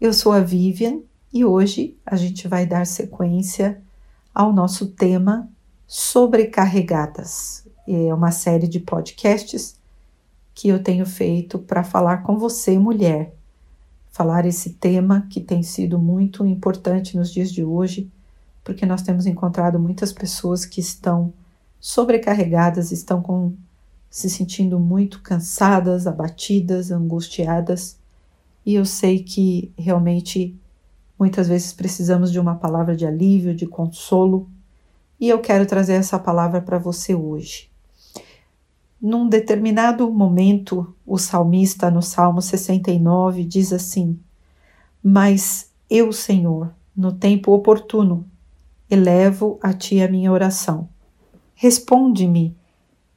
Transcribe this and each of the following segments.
eu sou a Vivian e hoje a gente vai dar sequência ao nosso tema Sobrecarregadas. É uma série de podcasts que eu tenho feito para falar com você, mulher. Falar esse tema que tem sido muito importante nos dias de hoje, porque nós temos encontrado muitas pessoas que estão sobrecarregadas, estão com, se sentindo muito cansadas, abatidas, angustiadas e eu sei que realmente muitas vezes precisamos de uma palavra de alívio, de consolo, e eu quero trazer essa palavra para você hoje. Num determinado momento, o salmista, no Salmo 69, diz assim: Mas eu, Senhor, no tempo oportuno, elevo a ti a minha oração. Responde-me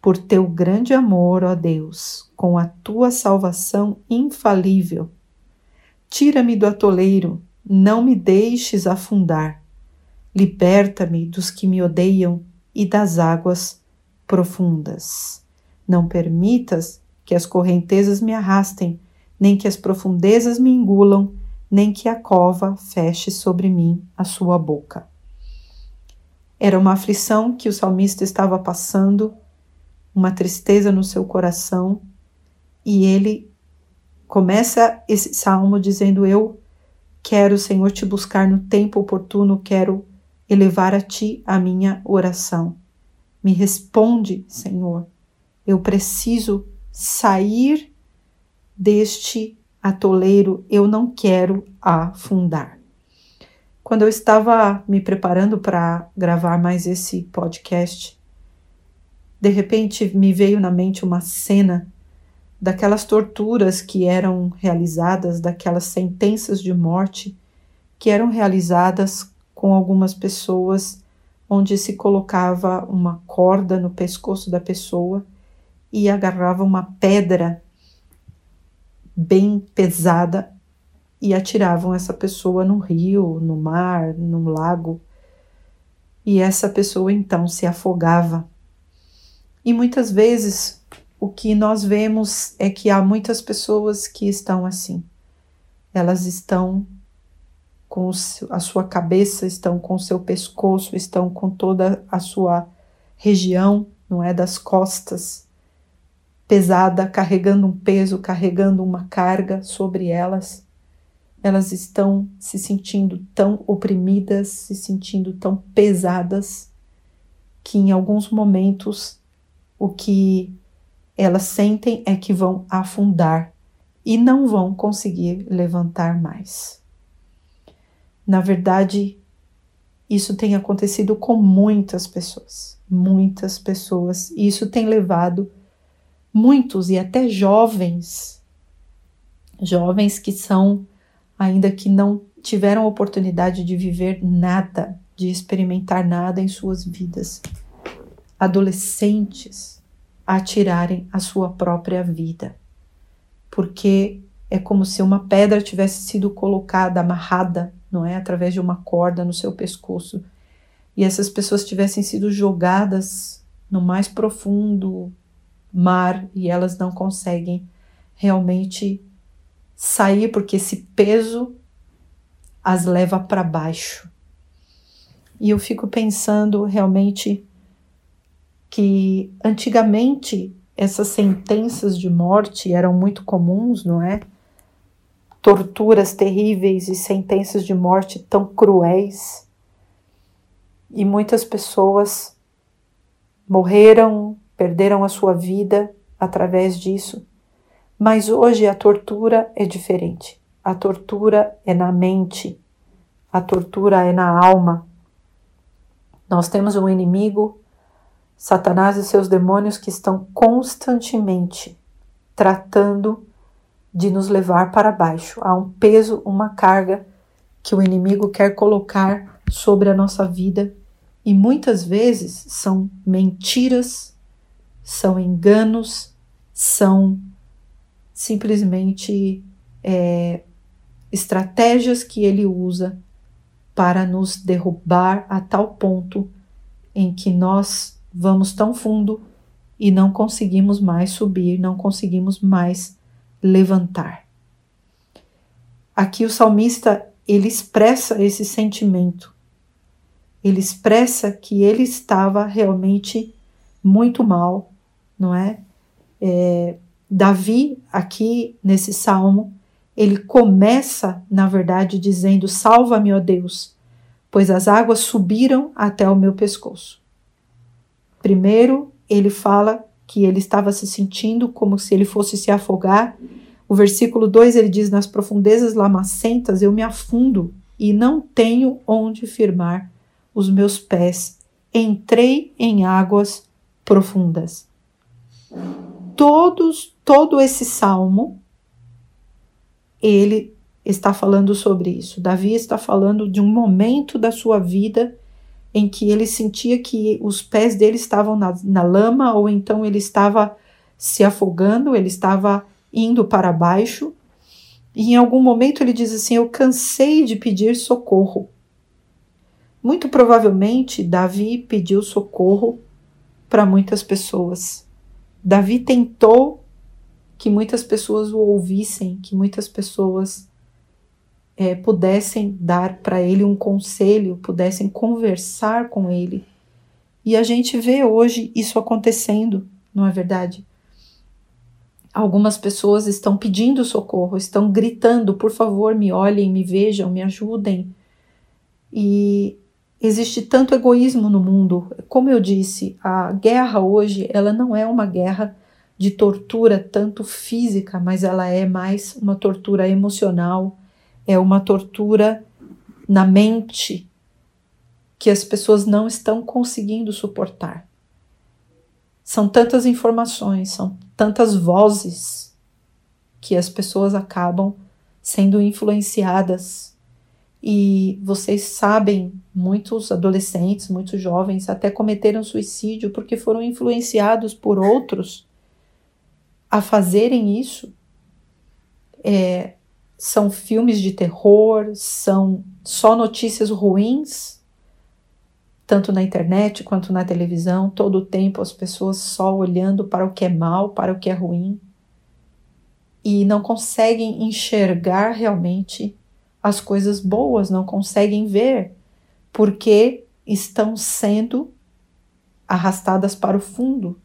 por teu grande amor, ó Deus, com a tua salvação infalível Tira-me do atoleiro, não me deixes afundar. Liberta-me dos que me odeiam e das águas profundas. Não permitas que as correntezas me arrastem, nem que as profundezas me engulam, nem que a cova feche sobre mim a sua boca. Era uma aflição que o salmista estava passando, uma tristeza no seu coração, e ele Começa esse salmo dizendo: Eu quero, Senhor, te buscar no tempo oportuno, quero elevar a ti a minha oração. Me responde, Senhor. Eu preciso sair deste atoleiro, eu não quero afundar. Quando eu estava me preparando para gravar mais esse podcast, de repente me veio na mente uma cena daquelas torturas que eram realizadas, daquelas sentenças de morte que eram realizadas com algumas pessoas, onde se colocava uma corda no pescoço da pessoa e agarrava uma pedra bem pesada e atiravam essa pessoa no rio, no mar, no lago. E essa pessoa então se afogava. E muitas vezes o que nós vemos é que há muitas pessoas que estão assim. Elas estão com a sua cabeça, estão com o seu pescoço, estão com toda a sua região, não é, das costas pesada, carregando um peso, carregando uma carga sobre elas. Elas estão se sentindo tão oprimidas, se sentindo tão pesadas, que em alguns momentos o que elas sentem é que vão afundar e não vão conseguir levantar mais. Na verdade, isso tem acontecido com muitas pessoas, muitas pessoas, e isso tem levado muitos e até jovens, jovens que são ainda que não tiveram oportunidade de viver nada, de experimentar nada em suas vidas, adolescentes, a tirarem a sua própria vida, porque é como se uma pedra tivesse sido colocada, amarrada, não é, através de uma corda no seu pescoço, e essas pessoas tivessem sido jogadas no mais profundo mar e elas não conseguem realmente sair porque esse peso as leva para baixo. E eu fico pensando realmente que antigamente essas sentenças de morte eram muito comuns, não é? Torturas terríveis e sentenças de morte tão cruéis. E muitas pessoas morreram, perderam a sua vida através disso. Mas hoje a tortura é diferente. A tortura é na mente, a tortura é na alma. Nós temos um inimigo Satanás e seus demônios que estão constantemente tratando de nos levar para baixo. Há um peso, uma carga que o inimigo quer colocar sobre a nossa vida e muitas vezes são mentiras, são enganos, são simplesmente é, estratégias que ele usa para nos derrubar a tal ponto em que nós vamos tão fundo e não conseguimos mais subir, não conseguimos mais levantar. Aqui o salmista ele expressa esse sentimento. Ele expressa que ele estava realmente muito mal, não é? é Davi, aqui nesse salmo, ele começa, na verdade, dizendo: Salva-me, ó Deus, pois as águas subiram até o meu pescoço. Primeiro, ele fala que ele estava se sentindo como se ele fosse se afogar. O versículo 2 ele diz: Nas profundezas lamacentas eu me afundo e não tenho onde firmar os meus pés. Entrei em águas profundas. Todos, todo esse salmo ele está falando sobre isso. Davi está falando de um momento da sua vida em que ele sentia que os pés dele estavam na, na lama, ou então ele estava se afogando, ele estava indo para baixo. E em algum momento ele diz assim: Eu cansei de pedir socorro. Muito provavelmente, Davi pediu socorro para muitas pessoas. Davi tentou que muitas pessoas o ouvissem, que muitas pessoas é, pudessem dar para ele um conselho, pudessem conversar com ele. E a gente vê hoje isso acontecendo, não é verdade? Algumas pessoas estão pedindo socorro, estão gritando, por favor, me olhem, me vejam, me ajudem. E existe tanto egoísmo no mundo. Como eu disse, a guerra hoje, ela não é uma guerra de tortura tanto física, mas ela é mais uma tortura emocional, é uma tortura na mente que as pessoas não estão conseguindo suportar. São tantas informações, são tantas vozes que as pessoas acabam sendo influenciadas. E vocês sabem, muitos adolescentes, muitos jovens até cometeram suicídio porque foram influenciados por outros a fazerem isso. É, são filmes de terror, são só notícias ruins, tanto na internet quanto na televisão, todo o tempo as pessoas só olhando para o que é mal, para o que é ruim, e não conseguem enxergar realmente as coisas boas, não conseguem ver, porque estão sendo arrastadas para o fundo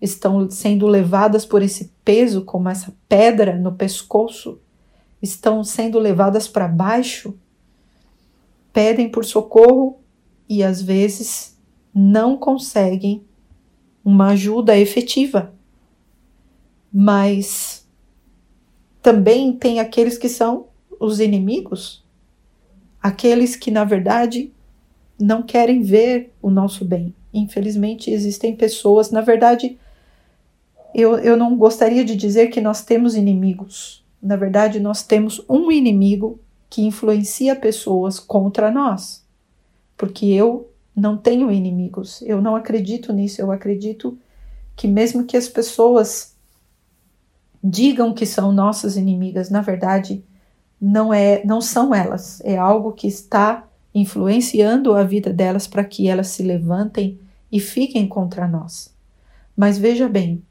estão sendo levadas por esse peso, como essa pedra no pescoço, estão sendo levadas para baixo, pedem por socorro e às vezes não conseguem uma ajuda efetiva. Mas também tem aqueles que são os inimigos, aqueles que na verdade não querem ver o nosso bem. Infelizmente existem pessoas, na verdade, eu, eu não gostaria de dizer que nós temos inimigos. Na verdade, nós temos um inimigo que influencia pessoas contra nós. Porque eu não tenho inimigos. Eu não acredito nisso. Eu acredito que, mesmo que as pessoas digam que são nossas inimigas, na verdade, não é, não são elas. É algo que está influenciando a vida delas para que elas se levantem e fiquem contra nós. Mas veja bem,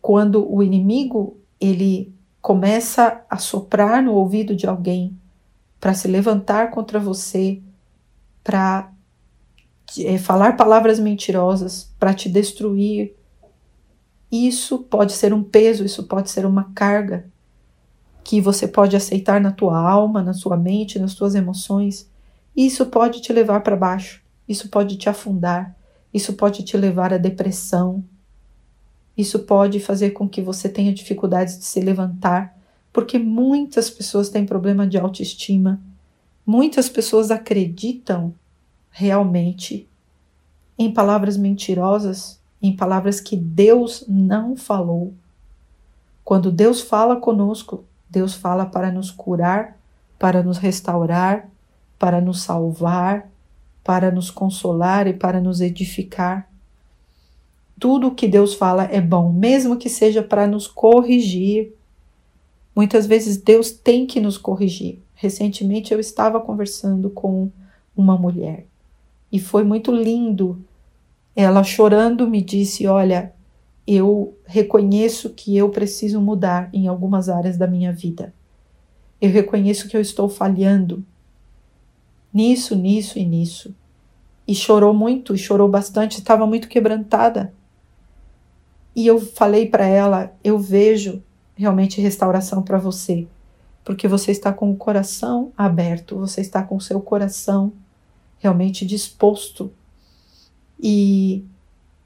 quando o inimigo ele começa a soprar no ouvido de alguém para se levantar contra você, para é, falar palavras mentirosas, para te destruir, isso pode ser um peso, isso pode ser uma carga que você pode aceitar na tua alma, na sua mente, nas tuas emoções. Isso pode te levar para baixo, isso pode te afundar, isso pode te levar à depressão, isso pode fazer com que você tenha dificuldades de se levantar, porque muitas pessoas têm problema de autoestima. Muitas pessoas acreditam realmente em palavras mentirosas, em palavras que Deus não falou. Quando Deus fala conosco, Deus fala para nos curar, para nos restaurar, para nos salvar, para nos consolar e para nos edificar. Tudo o que Deus fala é bom, mesmo que seja para nos corrigir. Muitas vezes Deus tem que nos corrigir. Recentemente eu estava conversando com uma mulher e foi muito lindo. Ela chorando me disse: Olha, eu reconheço que eu preciso mudar em algumas áreas da minha vida. Eu reconheço que eu estou falhando nisso, nisso e nisso. E chorou muito, chorou bastante, estava muito quebrantada. E eu falei para ela: eu vejo realmente restauração para você, porque você está com o coração aberto, você está com o seu coração realmente disposto. E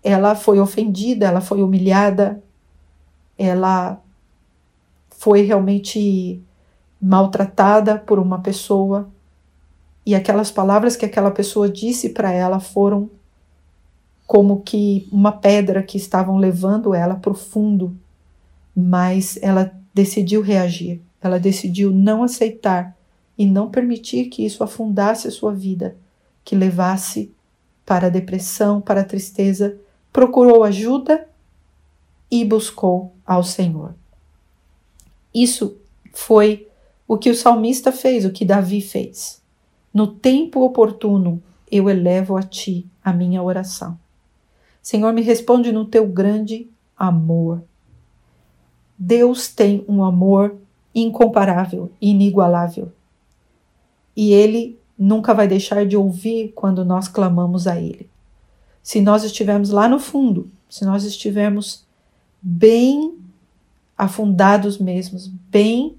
ela foi ofendida, ela foi humilhada, ela foi realmente maltratada por uma pessoa e aquelas palavras que aquela pessoa disse para ela foram como que uma pedra que estavam levando ela para o fundo, mas ela decidiu reagir, ela decidiu não aceitar e não permitir que isso afundasse a sua vida, que levasse para a depressão, para a tristeza, procurou ajuda e buscou ao Senhor. Isso foi o que o salmista fez, o que Davi fez. No tempo oportuno, eu elevo a ti a minha oração. Senhor, me responde no teu grande amor. Deus tem um amor incomparável, inigualável. E Ele nunca vai deixar de ouvir quando nós clamamos a Ele. Se nós estivermos lá no fundo, se nós estivermos bem afundados mesmos, bem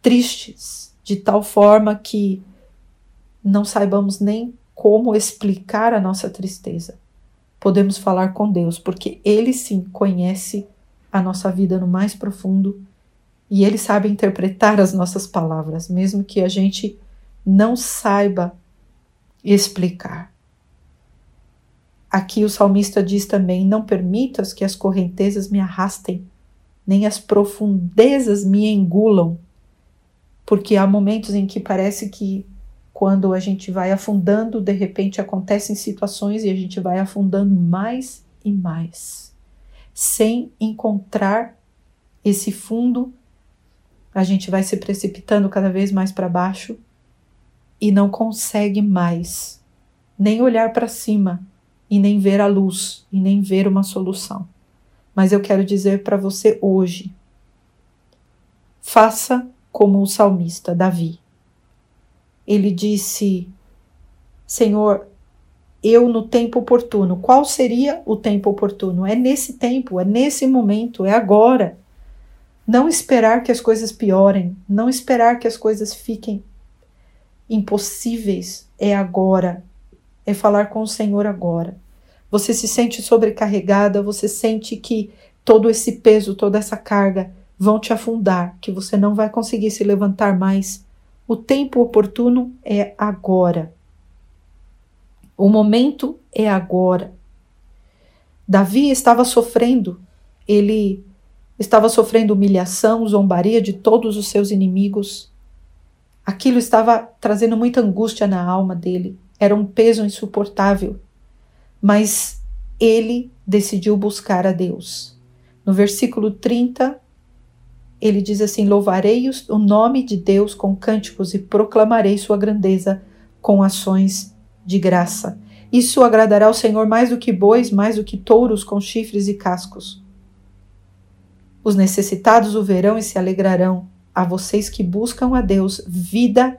tristes, de tal forma que não saibamos nem como explicar a nossa tristeza podemos falar com Deus, porque Ele sim conhece a nossa vida no mais profundo e Ele sabe interpretar as nossas palavras, mesmo que a gente não saiba explicar. Aqui o salmista diz também: Não permitas que as correntezas me arrastem, nem as profundezas me engulam, porque há momentos em que parece que quando a gente vai afundando, de repente acontecem situações e a gente vai afundando mais e mais. Sem encontrar esse fundo, a gente vai se precipitando cada vez mais para baixo e não consegue mais nem olhar para cima e nem ver a luz e nem ver uma solução. Mas eu quero dizer para você hoje: faça como o salmista Davi ele disse: Senhor, eu no tempo oportuno. Qual seria o tempo oportuno? É nesse tempo, é nesse momento, é agora. Não esperar que as coisas piorem, não esperar que as coisas fiquem impossíveis. É agora. É falar com o Senhor agora. Você se sente sobrecarregada, você sente que todo esse peso, toda essa carga vão te afundar, que você não vai conseguir se levantar mais. O tempo oportuno é agora. O momento é agora. Davi estava sofrendo, ele estava sofrendo humilhação, zombaria de todos os seus inimigos. Aquilo estava trazendo muita angústia na alma dele, era um peso insuportável. Mas ele decidiu buscar a Deus. No versículo 30, ele diz assim: Louvarei o nome de Deus com cânticos e proclamarei sua grandeza com ações de graça. Isso agradará ao Senhor mais do que bois, mais do que touros com chifres e cascos. Os necessitados o verão e se alegrarão, a vocês que buscam a Deus, vida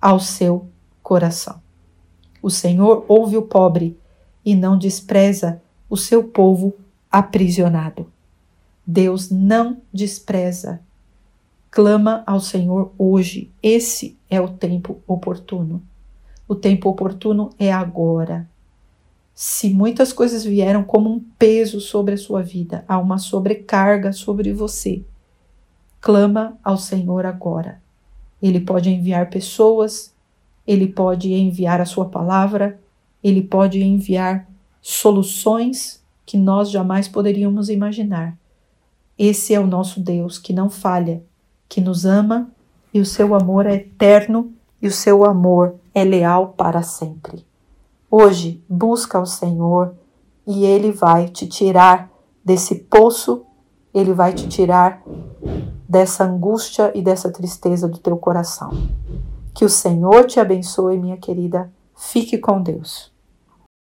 ao seu coração. O Senhor ouve o pobre e não despreza o seu povo aprisionado. Deus não despreza. Clama ao Senhor hoje. Esse é o tempo oportuno. O tempo oportuno é agora. Se muitas coisas vieram como um peso sobre a sua vida, há uma sobrecarga sobre você, clama ao Senhor agora. Ele pode enviar pessoas, ele pode enviar a sua palavra, ele pode enviar soluções que nós jamais poderíamos imaginar. Esse é o nosso Deus que não falha, que nos ama e o seu amor é eterno e o seu amor é leal para sempre. Hoje, busca o Senhor e Ele vai te tirar desse poço, Ele vai te tirar dessa angústia e dessa tristeza do teu coração. Que o Senhor te abençoe, minha querida. Fique com Deus.